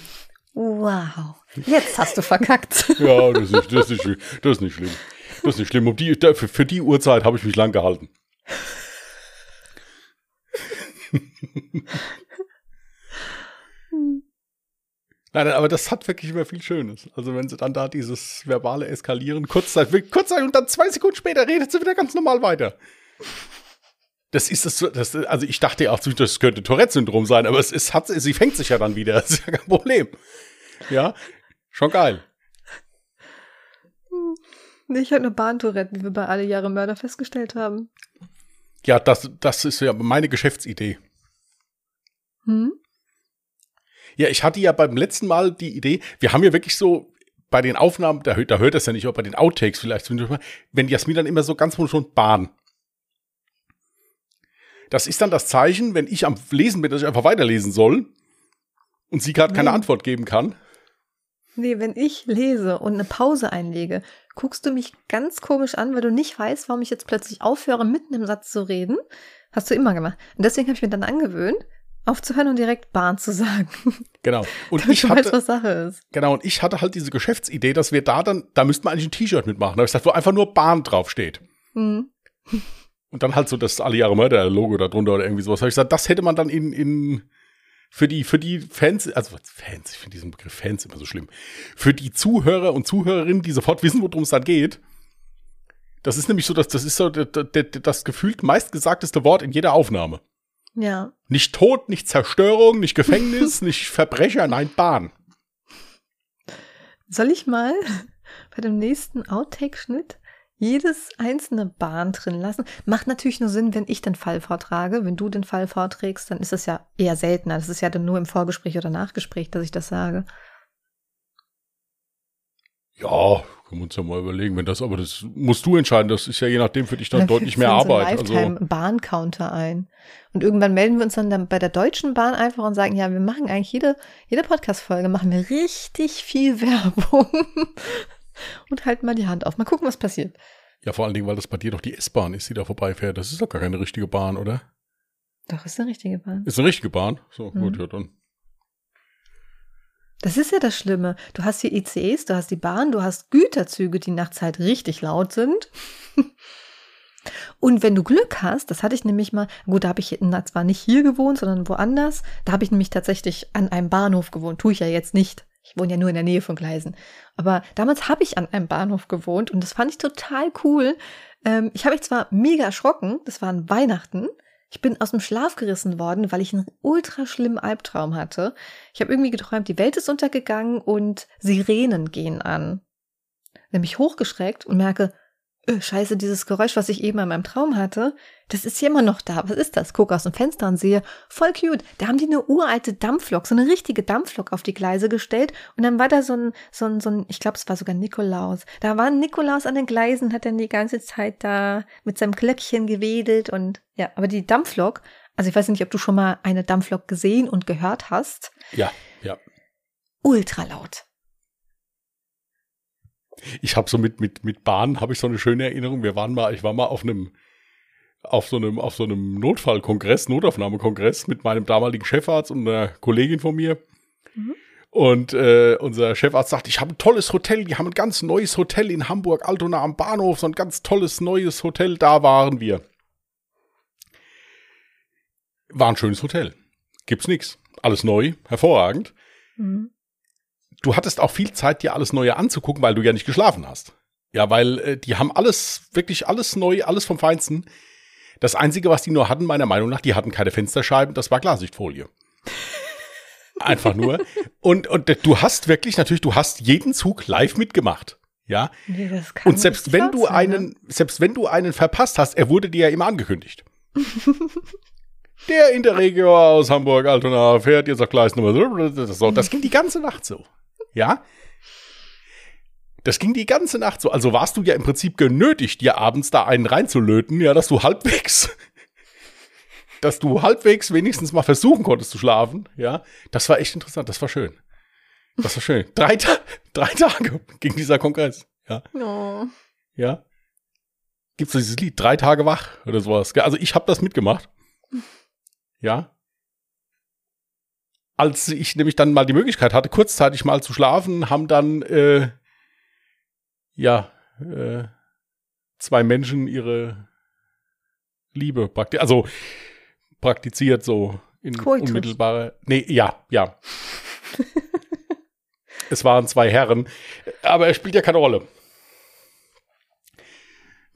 Wow. Jetzt hast du verkackt. ja, das ist, das, ist, nicht- das ist nicht schlimm. Das ist nicht schlimm. Um die, für, für die Uhrzeit habe ich mich lang gehalten. Nein, nein, aber das hat wirklich immer viel Schönes. Also wenn sie dann da dieses verbale Eskalieren, kurzzeit, kurzzeit und dann zwei Sekunden später redet sie wieder ganz normal weiter. Das ist das, das also ich dachte ja auch, das könnte Tourette-Syndrom sein, aber es ist, hat, sie fängt sich ja dann wieder. Das ist ja kein Problem. Ja, schon geil. Ich hatte eine Bahntourette, wie wir bei alle Jahre Mörder festgestellt haben. Ja, das, das ist ja meine Geschäftsidee. Hm? Ja, ich hatte ja beim letzten Mal die Idee, wir haben ja wirklich so bei den Aufnahmen, da, hört- da hört das ja nicht, aber bei den Outtakes vielleicht, wenn Jasmin dann immer so ganz schon Bahn. Das ist dann das Zeichen, wenn ich am Lesen bin, dass ich einfach weiterlesen soll und sie gerade keine. Antwort geben kann. Nee, wenn ich lese und eine Pause einlege, guckst du mich ganz komisch an, weil du nicht weißt, warum ich jetzt plötzlich aufhöre, mitten im Satz zu reden. Hast du immer gemacht. Und deswegen habe ich mir dann angewöhnt, aufzuhören und direkt Bahn zu sagen. Genau. Und ich hatte, was Sache ist. genau, und ich hatte halt diese Geschäftsidee, dass wir da dann, da müssten wir eigentlich ein T-Shirt mitmachen. Da habe ich gesagt, wo einfach nur Bahn draufsteht. Hm. Und dann halt so das alle Jahre Mörder-Logo da drunter oder irgendwie sowas. Habe ich gesagt, das hätte man dann in, in für die, für die Fans, also Fans, ich finde diesen Begriff Fans immer so schlimm. Für die Zuhörer und Zuhörerinnen, die sofort wissen, worum es dann geht. Das ist nämlich so, dass das ist so das, das, das gefühlt meistgesagteste Wort in jeder Aufnahme. Ja. Nicht Tod, nicht Zerstörung, nicht Gefängnis, nicht Verbrecher, nein, Bahn. Soll ich mal bei dem nächsten Outtake-Schnitt jedes einzelne Bahn drin lassen. Macht natürlich nur Sinn, wenn ich den Fall vortrage. Wenn du den Fall vorträgst, dann ist es ja eher seltener. Das ist ja dann nur im Vorgespräch oder Nachgespräch, dass ich das sage. Ja, können wir uns ja mal überlegen, wenn das, aber das musst du entscheiden, das ist ja je nachdem für dich dann, dann deutlich mehr Arbeit. Einen also Bahncounter ein. Und irgendwann melden wir uns dann, dann bei der Deutschen Bahn einfach und sagen, ja, wir machen eigentlich jede, jede Podcast-Folge, machen wir richtig viel Werbung. und halten mal die Hand auf. Mal gucken, was passiert. Ja, vor allen Dingen, weil das bei dir doch die S-Bahn ist, die da vorbeifährt. Das ist doch gar keine richtige Bahn, oder? Doch, ist eine richtige Bahn. Ist eine richtige Bahn? So, mhm. gut, ja, dann das ist ja das Schlimme. Du hast die ICEs, du hast die Bahn, du hast Güterzüge, die nachts halt richtig laut sind. Und wenn du Glück hast, das hatte ich nämlich mal, gut, da habe ich zwar nicht hier gewohnt, sondern woanders, da habe ich nämlich tatsächlich an einem Bahnhof gewohnt, tue ich ja jetzt nicht. Ich wohne ja nur in der Nähe von Gleisen. Aber damals habe ich an einem Bahnhof gewohnt und das fand ich total cool. Ähm, ich habe mich zwar mega erschrocken, das waren Weihnachten, ich bin aus dem Schlaf gerissen worden, weil ich einen ultra schlimmen Albtraum hatte. Ich habe irgendwie geträumt, die Welt ist untergegangen und Sirenen gehen an. Dann bin ich hochgeschreckt und merke, öh, scheiße, dieses Geräusch, was ich eben in meinem Traum hatte, das ist hier immer noch da. Was ist das? Gucke aus dem Fenster und sehe, voll cute. Da haben die eine uralte Dampflok, so eine richtige Dampflok auf die Gleise gestellt. Und dann war da so ein, so ein, so ein ich glaube, es war sogar Nikolaus. Da war ein Nikolaus an den Gleisen, hat dann die ganze Zeit da mit seinem Glöckchen gewedelt und ja, aber die Dampflok, also ich weiß nicht, ob du schon mal eine Dampflok gesehen und gehört hast. Ja, ja. Ultra laut. Ich habe so mit, mit, mit Bahn habe ich so eine schöne Erinnerung. Wir waren mal, ich war mal auf einem, auf so einem, auf so einem Notfallkongress, Notaufnahmekongress mit meinem damaligen Chefarzt und einer Kollegin von mir. Mhm. Und äh, unser Chefarzt sagt, ich habe ein tolles Hotel, die haben ein ganz neues Hotel in Hamburg, Altona am Bahnhof, so ein ganz tolles neues Hotel, da waren wir. War ein schönes Hotel. Gibt's nix. Alles neu, hervorragend. Mhm du hattest auch viel Zeit, dir alles Neue anzugucken, weil du ja nicht geschlafen hast. Ja, weil äh, die haben alles, wirklich alles neu, alles vom Feinsten. Das Einzige, was die nur hatten, meiner Meinung nach, die hatten keine Fensterscheiben, das war Klarsichtfolie. Einfach nur. Und, und du hast wirklich, natürlich, du hast jeden Zug live mitgemacht. Ja. Nee, und selbst wenn du sein, einen, ne? selbst wenn du einen verpasst hast, er wurde dir ja immer angekündigt. Der Interregio aus Hamburg, Altona, fährt jetzt auf Gleis Nummer so. Das ging die ganze Nacht so. Ja? Das ging die ganze Nacht so. Also warst du ja im Prinzip genötigt, dir abends da einen reinzulöten, ja, dass du halbwegs, dass du halbwegs wenigstens mal versuchen konntest zu schlafen, ja. Das war echt interessant, das war schön. Das war schön. Drei, Ta drei Tage ging dieser Kongress, ja. Oh. Ja. Gibt's so dieses Lied, drei Tage wach oder sowas. Also ich habe das mitgemacht. Ja als ich nämlich dann mal die Möglichkeit hatte, kurzzeitig mal zu schlafen, haben dann äh, ja äh, zwei Menschen ihre Liebe praktiziert, also praktiziert so in Coitus. unmittelbare. Nee, ja, ja. es waren zwei Herren, aber er spielt ja keine Rolle.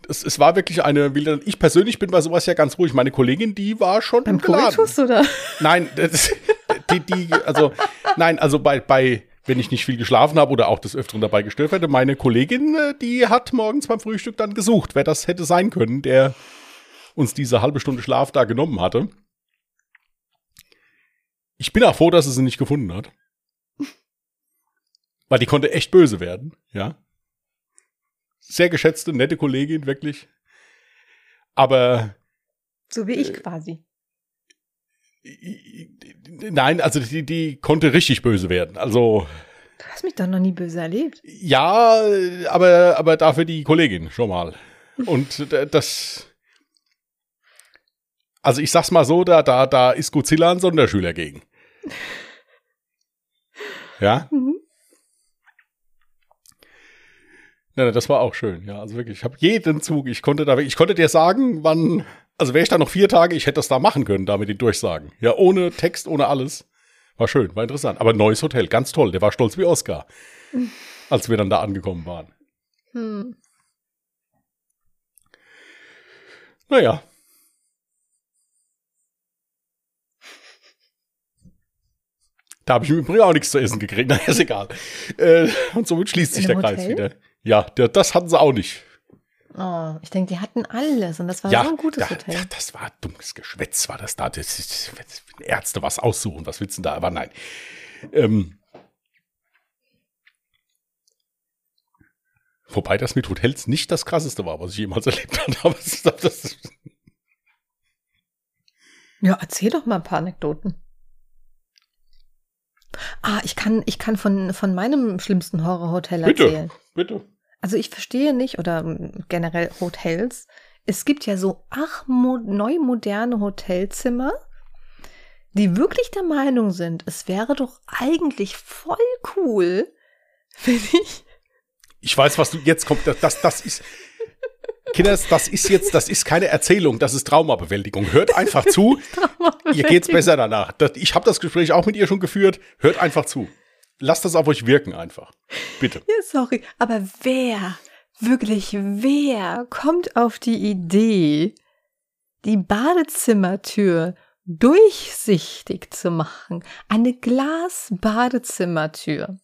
Es, es war wirklich eine wilde. Ich persönlich bin bei sowas ja ganz ruhig. Meine Kollegin, die war schon beim Coitus oder? Nein, das, die, die, also, nein, also bei, bei, wenn ich nicht viel geschlafen habe oder auch des Öfteren dabei gestört werde, meine Kollegin, äh, die hat morgens beim Frühstück dann gesucht, wer das hätte sein können, der uns diese halbe Stunde Schlaf da genommen hatte. Ich bin auch froh, dass sie sie nicht gefunden hat. Weil die konnte echt böse werden, ja. Sehr geschätzte, nette Kollegin, wirklich. Aber. So wie ich äh, quasi. Nein, also die, die konnte richtig böse werden. Also. Du hast mich doch noch nie böse erlebt. Ja, aber, aber dafür die Kollegin schon mal. Und das. Also ich sag's mal so, da, da, da ist Godzilla ein Sonderschüler gegen. Ja? Mhm. Ja, das war auch schön, ja. Also wirklich, ich habe jeden Zug, ich konnte da, ich konnte dir sagen, wann, also wäre ich da noch vier Tage, ich hätte das da machen können, da mit den Durchsagen. Ja, ohne Text, ohne alles. War schön, war interessant. Aber neues Hotel, ganz toll. Der war stolz wie Oscar, als wir dann da angekommen waren. Hm. Naja. Da habe ich im Übrigen auch nichts zu essen gekriegt. Na, ist egal. Äh, und somit schließt sich der Kreis wieder. Ja, der, das hatten sie auch nicht. Oh, ich denke, die hatten alles und das war ja, so ein gutes da, Hotel. da, das war dummes Geschwätz, war das da. Das, ist- das, Ärzte was aussuchen, was willst du da? Aber nein. Ähm, wobei das mit Hotels nicht das krasseste war, was ich jemals erlebt habe. Das, das, Ja, erzähl doch mal ein paar Anekdoten. Ah, ich kann, ich kann von, von meinem schlimmsten Horrorhotel Bitte. erzählen. bitte. Also ich verstehe nicht, oder generell Hotels, es gibt ja so ach mo neu moderne Hotelzimmer, die wirklich der Meinung sind, es wäre doch eigentlich voll cool, wenn ich Ich weiß, was du jetzt kommt. Das, das, das ist. Kinders, das ist jetzt, das ist keine Erzählung, das ist Traumabewältigung. Hört einfach zu. Ihr geht's besser danach. Das, ich habe das Gespräch auch mit ihr schon geführt. Hört einfach zu. Lasst das auf euch wirken einfach. Bitte. Ja, sorry, aber wer, wirklich wer kommt auf die Idee, die Badezimmertür durchsichtig zu machen? Eine Glas-Badezimmertür.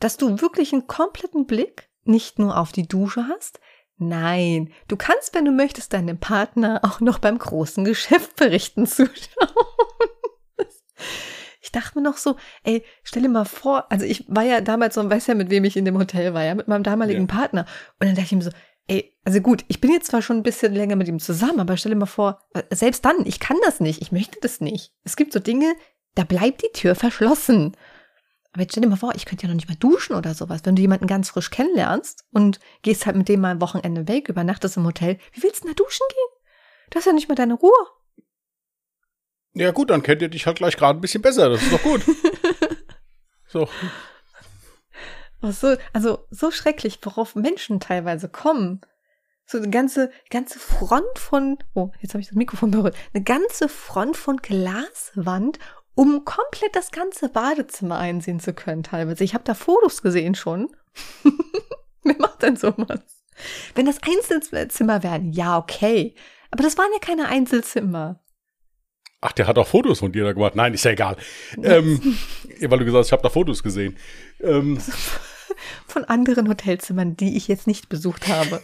Dass du wirklich einen kompletten Blick nicht nur auf die Dusche hast, nein, du kannst, wenn du möchtest, deinem Partner auch noch beim großen Geschäftsberichten zuschauen. Ich dachte mir noch so, ey, stell dir mal vor, also ich war ja damals so, weiß ja, mit wem ich in dem Hotel war, ja, mit meinem damaligen Ja. Partner. Und dann dachte ich mir so, ey, also gut, ich bin jetzt zwar schon ein bisschen länger mit ihm zusammen, aber stell dir mal vor, äh, selbst dann, ich kann das nicht, ich möchte das nicht. Es gibt so Dinge, da bleibt die Tür verschlossen. Aber jetzt stell dir mal vor, ich könnte ja noch nicht mal duschen oder sowas. Wenn du jemanden ganz frisch kennenlernst und gehst halt mit dem mal ein Wochenende weg, übernachtest im Hotel, wie willst du denn da duschen gehen? Du hast ja nicht mal deine Ruhe. Ja gut, dann kennt ihr dich halt gleich gerade ein bisschen besser. Das ist doch gut. So. Oh, so, also so schrecklich, worauf Menschen teilweise kommen. So eine ganze, ganze Front von, oh, jetzt habe ich das Mikrofon berührt, eine ganze Front von Glaswand, um komplett das ganze Badezimmer einsehen zu können teilweise. Ich habe da Fotos gesehen schon. Wer macht denn sowas? Wenn das Einzelzimmer wären, ja, okay. Aber das waren ja keine Einzelzimmer. Ach, der hat auch Fotos von dir da gemacht. Nein, ist ja egal. Ähm, weil du gesagt hast, ich habe da Fotos gesehen. Ähm, von anderen Hotelzimmern, die ich jetzt nicht besucht habe.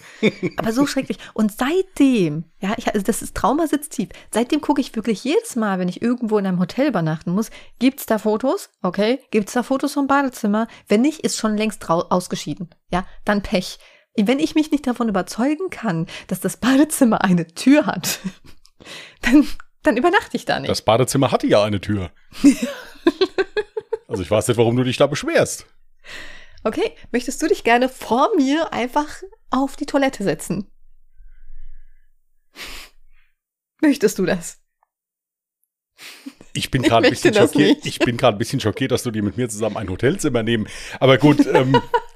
Aber so schrecklich. Und seitdem, ja, ich, also das ist Trauma sitzt tief. Seitdem gucke ich wirklich jedes Mal, wenn ich irgendwo in einem Hotel übernachten muss, gibt's da Fotos? Okay, gibt's da Fotos vom Badezimmer? Wenn nicht, ist schon längst ausgeschieden. Ja, dann Pech. Wenn ich mich nicht davon überzeugen kann, dass das Badezimmer eine Tür hat, dann, dann übernachte ich da nicht. das Badezimmer hatte ja eine Tür. Also ich weiß nicht, warum du dich da beschwerst. Okay, möchtest du dich gerne vor mir einfach auf die Toilette setzen? Möchtest du das? Ich bin gerade ein bisschen schockiert. nicht. Ich bin gerade ein bisschen schockiert, dass du dir mit mir zusammen ein Hotelzimmer nehmen. Aber gut. Ähm,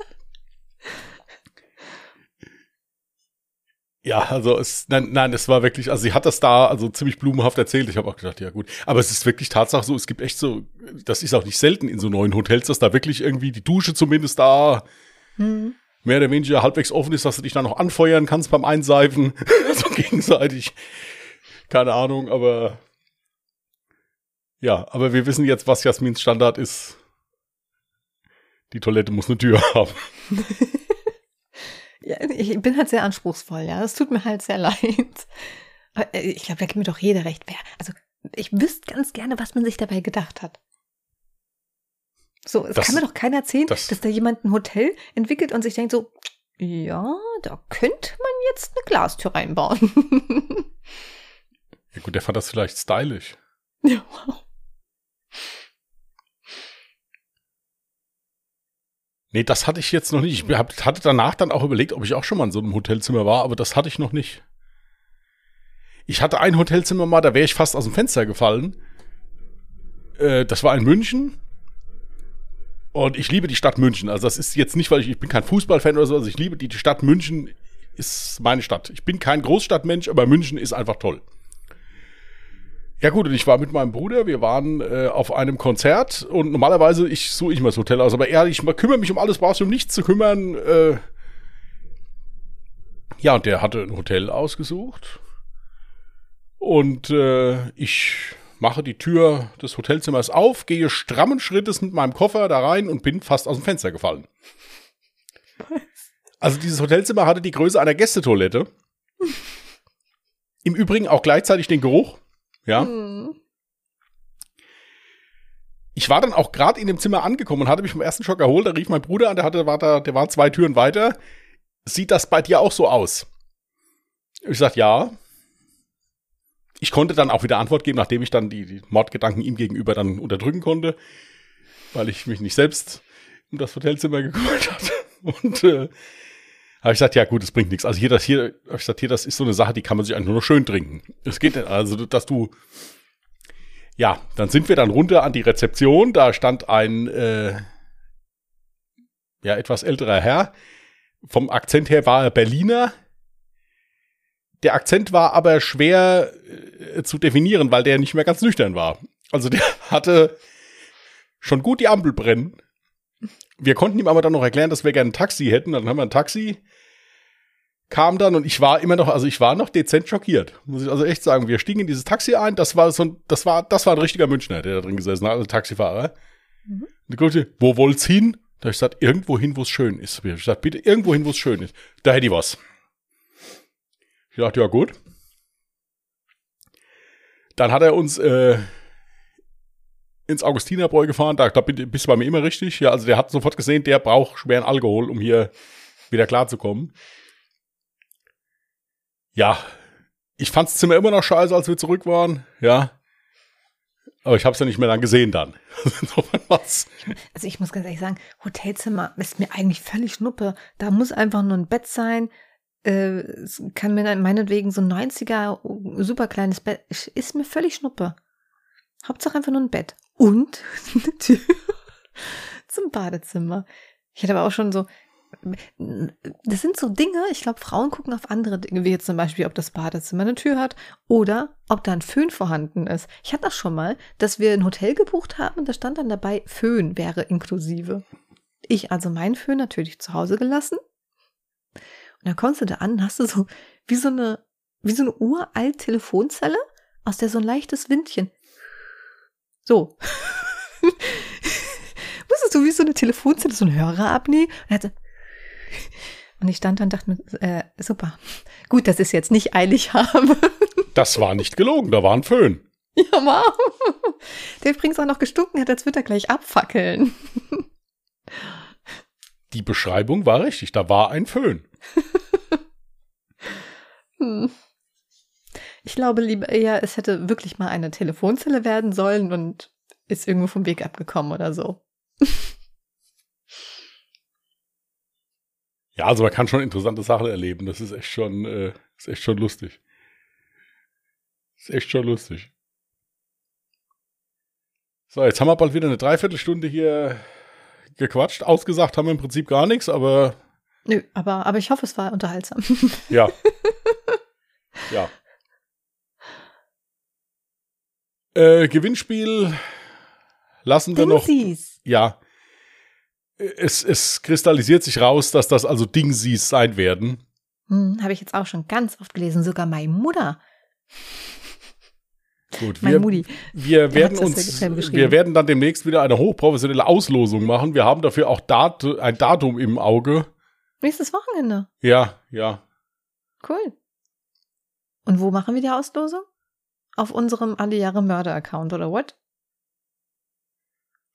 ja, also es, nein, nein, es war wirklich, also sie hat das da also ziemlich blumenhaft erzählt. Ich habe auch gedacht, ja gut. Aber es ist wirklich Tatsache so, es gibt echt so, das ist auch nicht selten in so neuen Hotels, dass da wirklich irgendwie die Dusche zumindest da Hm. mehr oder weniger halbwegs offen ist, dass du dich dann noch anfeuern kannst beim Einseifen. so gegenseitig. Keine Ahnung, aber ja, aber wir wissen jetzt, was Jasmins Standard ist. Die Toilette muss eine Tür haben. Ich bin halt sehr anspruchsvoll, ja. Es tut mir halt sehr leid. Aber, äh, Ich glaube, da gibt mir doch jeder recht. Wer, also, ich wüsste ganz gerne, was man sich dabei gedacht hat. So, es Das- kann mir doch keiner erzählen, das- dass da jemand ein Hotel entwickelt und sich denkt so, ja, da könnte man jetzt eine Glastür reinbauen. Ja gut, der fand das vielleicht stylisch. ja, wow. Nee, das hatte ich jetzt noch nicht. Ich hab, hatte danach dann auch überlegt, ob ich auch schon mal in so einem Hotelzimmer war, aber das hatte ich noch nicht. Ich hatte ein Hotelzimmer mal, da wäre ich fast aus dem Fenster gefallen. Äh, das war in München. Und ich liebe die Stadt München. Also das ist jetzt nicht, weil ich, ich bin kein Fußballfan oder so, also ich liebe die, die Stadt München ist meine Stadt. Ich bin kein Großstadtmensch, aber München ist einfach toll. Ja gut, und ich war mit meinem Bruder, wir waren äh, auf einem Konzert und normalerweise, ich suche ich mal das Hotel aus, aber ehrlich, ich kümmere mich um alles, brauchst du um nichts zu kümmern. Äh, ja, und der hatte ein Hotel ausgesucht und äh, ich mache die Tür des Hotelzimmers auf, gehe strammen Schrittes mit meinem Koffer da rein und bin fast aus dem Fenster gefallen. Also dieses Hotelzimmer hatte die Größe einer Gästetoilette. Im Übrigen auch gleichzeitig den Geruch. Ja. Hm. Ich war dann auch gerade in dem Zimmer angekommen und hatte mich vom ersten Schock erholt. Da rief mein Bruder an, der hatte, war da, der war zwei Türen weiter. Sieht das bei dir auch so aus? Ich sagte, ja. Ich konnte dann auch wieder Antwort geben, nachdem ich dann die, die Mordgedanken ihm gegenüber dann unterdrücken konnte, weil ich mich nicht selbst um das Hotelzimmer gekümmert hatte. Und äh, habe ich gesagt, ja gut, das bringt nichts. Also hier, das hier, hab ich gesagt, hier, das ist so eine Sache, die kann man sich eigentlich nur noch schön trinken. Es geht also, dass du, ja, dann sind wir dann runter an die Rezeption. Da stand ein, äh, ja, etwas älterer Herr. Vom Akzent her war er Berliner. Der Akzent war aber schwer äh, zu definieren, weil der nicht mehr ganz nüchtern war. Also der hatte schon gut die Ampel brennen. Wir konnten ihm aber dann noch erklären, dass wir gerne ein Taxi hätten. Dann haben wir ein Taxi, kam dann und ich war immer noch, also ich war noch dezent schockiert. Muss ich also echt sagen. Wir stiegen in dieses Taxi ein. Das war so ein, das war, das war ein richtiger Münchner, der da drin gesessen hat, also Taxifahrer. Mhm. Und die guckte, wo wollt's hin? Da hab ich gesagt, irgendwo hin, wo es schön ist. Ich gesagt, bitte irgendwo hin, wo es schön ist. Da hätte ich was. Ich dachte, ja gut. Dann hat er uns äh, ins Augustinerbräu gefahren. Da, da bist du bei mir immer richtig. Ja, also der hat sofort gesehen, der braucht schweren Alkohol, um hier wieder klarzukommen. Ja, ich fand's Zimmer immer noch scheiße, als wir zurück waren. Ja. Aber ich hab's ja nicht mehr lang gesehen dann. War's. Also ich muss ganz ehrlich sagen, Hotelzimmer ist mir eigentlich völlig schnuppe. Da muss einfach nur ein Bett sein. Äh, es kann mir dann meinetwegen so ein 90er super kleines Bett. Ist mir völlig schnuppe. Hauptsache einfach nur ein Bett. Und eine Tür zum Badezimmer. Ich hatte aber auch schon so, das sind so Dinge, ich glaube, Frauen gucken auf andere Dinge, wie jetzt zum Beispiel, ob das Badezimmer eine Tür hat oder ob da ein Föhn vorhanden ist. Ich hatte das schon mal, dass wir ein Hotel gebucht haben und da stand dann dabei, Föhn wäre inklusive. Ich also meinen Föhn natürlich zu Hause gelassen. Und dann kommst du da an, hast du so wie so eine, wie so eine uralt Telefonzelle, aus der so ein leichtes Windchen. So. Wusstest du, wie so eine Telefonzelle so ein Hörer abnehmen? Und, ich stand dann und dachte mir, äh, super. Gut, dass ich es jetzt nicht eilig habe. Das war nicht gelogen, da war ein Föhn. Ja, wow. Der übrigens auch noch gestunken hat, als würde er gleich abfackeln. Die Beschreibung war richtig, da war ein Föhn. Hm. Ich glaube lieber eher, es hätte wirklich mal eine Telefonzelle werden sollen und ist irgendwo vom Weg abgekommen oder so. Ja, also man kann schon interessante Sachen erleben. Das ist echt schon, äh, ist echt schon lustig. Ist echt schon lustig. So, jetzt haben wir bald wieder eine Dreiviertelstunde hier gequatscht. Ausgesagt haben wir im Prinzip gar nichts, aber. Nö, aber, aber ich hoffe, es war unterhaltsam. Ja. ja. Äh, Gewinnspiel lassen wir noch. Dingsies. Ja. Es, es kristallisiert sich raus, dass das also Dingsies sein werden. Hm, Habe ich jetzt auch schon ganz oft gelesen, sogar meine Mutter. Gut, wir, wir werden uns, wir werden dann demnächst wieder eine hochprofessionelle Auslosung machen. Wir haben dafür auch Dat ein Datum im Auge. Nächstes Wochenende. Ja, ja. Cool. Und wo machen wir die Auslosung? Auf unserem Alle Jahre Mörder-Account, oder what?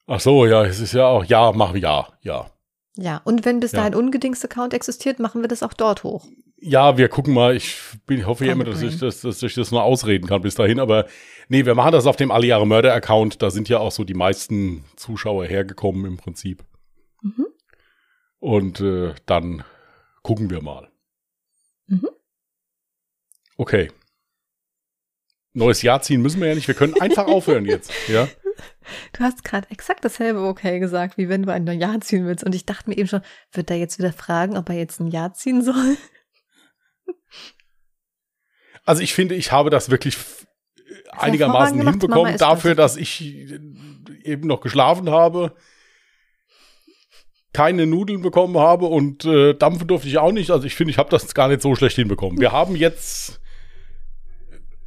Ach so, ja, es ist ja auch, ja, mach ja, ja. Ja, und wenn bis Ja. dahin Ungedings-Account existiert, machen wir das auch dort hoch. Ja, wir gucken mal. Ich bin, hoffe ja immer, dass ich, das, dass ich das nur ausreden kann bis dahin. Aber nee, wir machen das auf dem Alle Jahre Mörder-Account. Da sind ja auch so die meisten Zuschauer hergekommen im Prinzip. Mhm. Und äh, dann gucken wir mal. Mhm. Okay. Neues Jahr ziehen müssen wir ja nicht. Wir können einfach aufhören jetzt. Ja. Du hast gerade exakt dasselbe okay gesagt, wie wenn du ein Jahr ziehen willst. Und ich dachte mir eben schon, wird er jetzt wieder fragen, ob er jetzt ein Jahr ziehen soll? Also ich finde, ich habe das wirklich einigermaßen hinbekommen dafür, dass ich äh, eben noch geschlafen habe, keine Nudeln bekommen habe und äh, dampfen durfte ich auch nicht. Also ich finde, ich habe das gar nicht so schlecht hinbekommen. Wir haben jetzt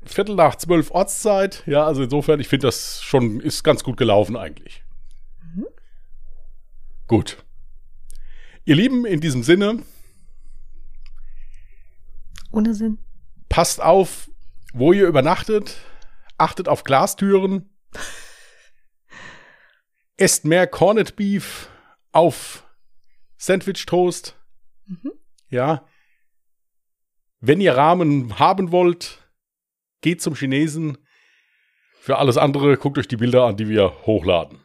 Viertel nach zwölf Ortszeit. Ja, also insofern, ich finde, das schon ist ganz gut gelaufen eigentlich. Mhm. Gut. Ihr Lieben, in diesem Sinne, Ohne Sinn. Passt auf, wo ihr übernachtet. Achtet auf Glastüren. Esst mehr Corned Beef auf Sandwich Toast. Mhm. Ja. Wenn ihr Rahmen haben wollt, geht zum Chinesen. Für alles andere guckt euch die Bilder an, die wir hochladen.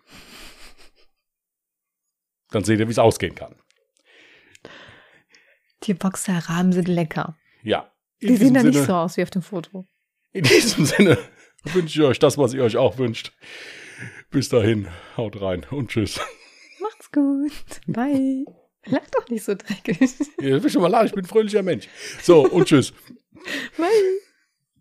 Dann seht ihr, wie es ausgehen kann. Die Boxerrahmen sind lecker. Ja. Die sehen da nicht so aus wie auf dem Foto. In diesem Sinne wünsche ich euch das, was ihr euch auch wünscht. Bis dahin, haut rein und tschüss. Macht's gut. Bye. Lach doch nicht so dreckig. Ihr wisst schon mal, ich bin ein fröhlicher Mensch. So, und tschüss. Bye.